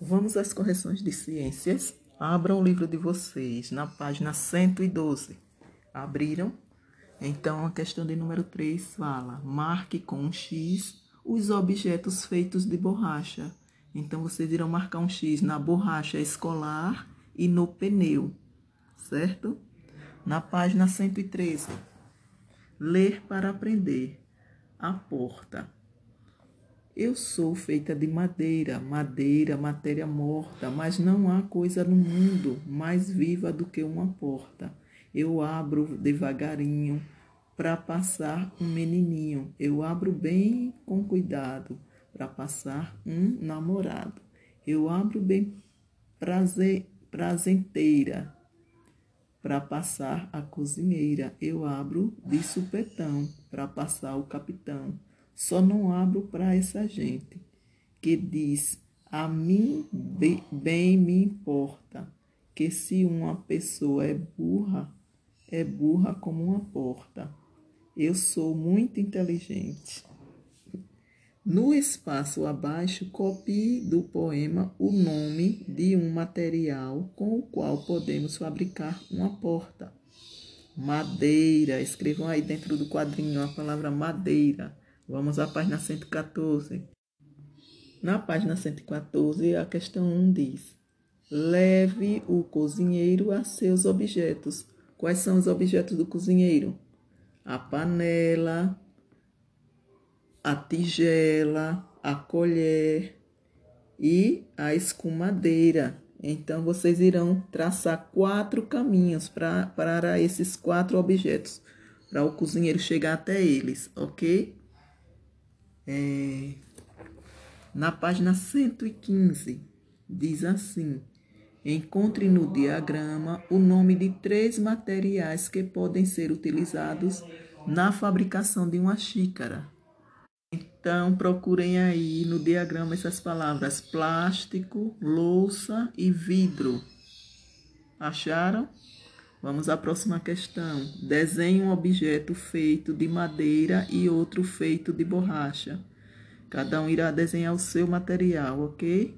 Vamos às correções de ciências. Abram o livro de vocês na página 112. Abriram? Então, a questão de número 3 fala: marque com um X os objetos feitos de borracha. Então, vocês irão marcar um X na borracha escolar e no pneu, certo? Na página 113, ler para aprender. A porta. Eu sou feita de madeira, madeira, matéria morta, mas não há coisa no mundo mais viva do que uma porta. Eu abro devagarinho para passar um menininho. Eu abro bem com cuidado para passar um namorado. Eu abro bem prazer, prazenteira para passar a cozinheira. Eu abro de supetão para passar o capitão. Só não abro para essa gente que diz: a mim bem me importa que se uma pessoa é burra, é burra como uma porta. Eu sou muito inteligente. No espaço abaixo, copie do poema o nome de um material com o qual podemos fabricar uma porta. Madeira. Escrevam aí dentro do quadrinho a palavra madeira. Vamos à página 114. Na página 114, a questão 1 diz: Leve o cozinheiro a seus objetos. Quais são os objetos do cozinheiro? A panela, a tigela, a colher e a escumadeira. Então, vocês irão traçar quatro caminhos pra, para esses quatro objetos, para o cozinheiro chegar até eles, ok? É, na página 115, diz assim: Encontre no diagrama o nome de três materiais que podem ser utilizados na fabricação de uma xícara. Então, procurem aí no diagrama essas palavras: plástico, louça e vidro. Acharam? Vamos à próxima questão. Desenhe um objeto feito de madeira e outro feito de borracha. Cada um irá desenhar o seu material, ok?